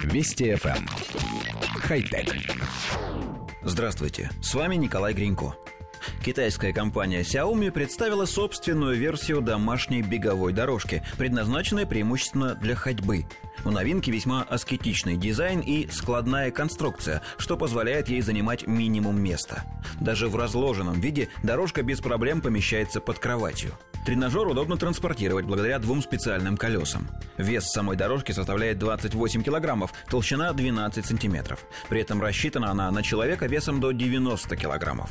Вести FM. Эм. Хай-тек. Здравствуйте, с вами Николай Гринько. Китайская компания Xiaomi представила собственную версию домашней беговой дорожки, предназначенной преимущественно для ходьбы. У новинки весьма аскетичный дизайн и складная конструкция, что позволяет ей занимать минимум места. Даже в разложенном виде дорожка без проблем помещается под кроватью. Тренажер удобно транспортировать благодаря двум специальным колесам. Вес самой дорожки составляет 28 килограммов, толщина 12 сантиметров. При этом рассчитана она на человека весом до 90 килограммов.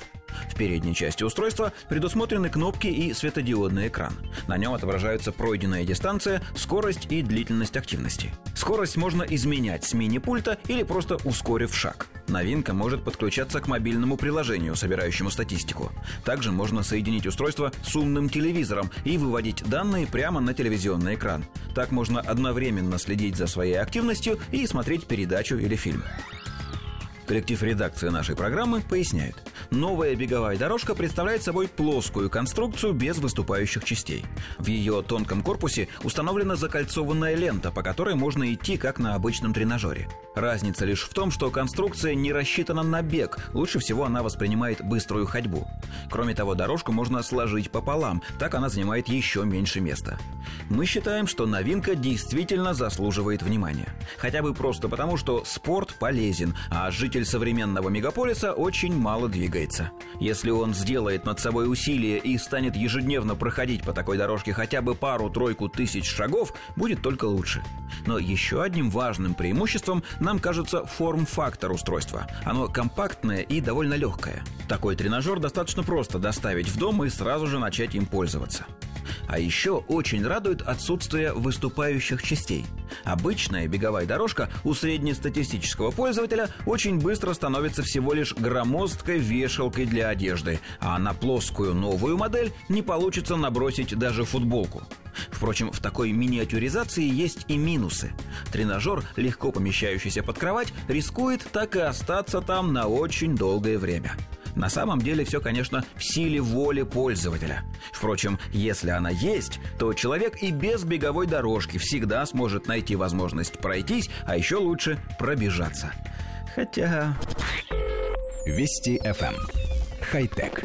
В передней части устройства предусмотрены кнопки и светодиодный экран. На нем отображаются пройденная дистанция, скорость и длительность активности. Скорость можно изменять с мини-пульта или просто ускорив шаг. Новинка может подключаться к мобильному приложению, собирающему статистику. Также можно соединить устройство с умным телевизором и выводить данные прямо на телевизионный экран. Так можно одновременно следить за своей активностью и смотреть передачу или фильм. Коллектив редакции нашей программы поясняет. Новая беговая дорожка представляет собой плоскую конструкцию без выступающих частей. В ее тонком корпусе установлена закольцованная лента, по которой можно идти как на обычном тренажере. Разница лишь в том, что конструкция не рассчитана на бег, лучше всего она воспринимает быструю ходьбу. Кроме того, дорожку можно сложить пополам, так она занимает еще меньше места. Мы считаем, что новинка действительно заслуживает внимания. Хотя бы просто потому, что спорт полезен, а житель современного мегаполиса очень мало двигается. Если он сделает над собой усилие и станет ежедневно проходить по такой дорожке хотя бы пару-тройку тысяч шагов, будет только лучше. Но еще одним важным преимуществом нам кажется форм-фактор устройства. Оно компактное и довольно легкое. Такой тренажер достаточно просто доставить в дом и сразу же начать им пользоваться. А еще очень радует отсутствие выступающих частей. Обычная беговая дорожка у среднестатистического пользователя очень быстро становится всего лишь громоздкой вешалкой для одежды, а на плоскую новую модель не получится набросить даже футболку. Впрочем, в такой миниатюризации есть и минусы. Тренажер, легко помещающийся под кровать, рискует так и остаться там на очень долгое время. На самом деле все, конечно, в силе воли пользователя. Впрочем, если она есть, то человек и без беговой дорожки всегда сможет найти возможность пройтись, а еще лучше пробежаться. Хотя... Вести FM. Эм. Хай-тек.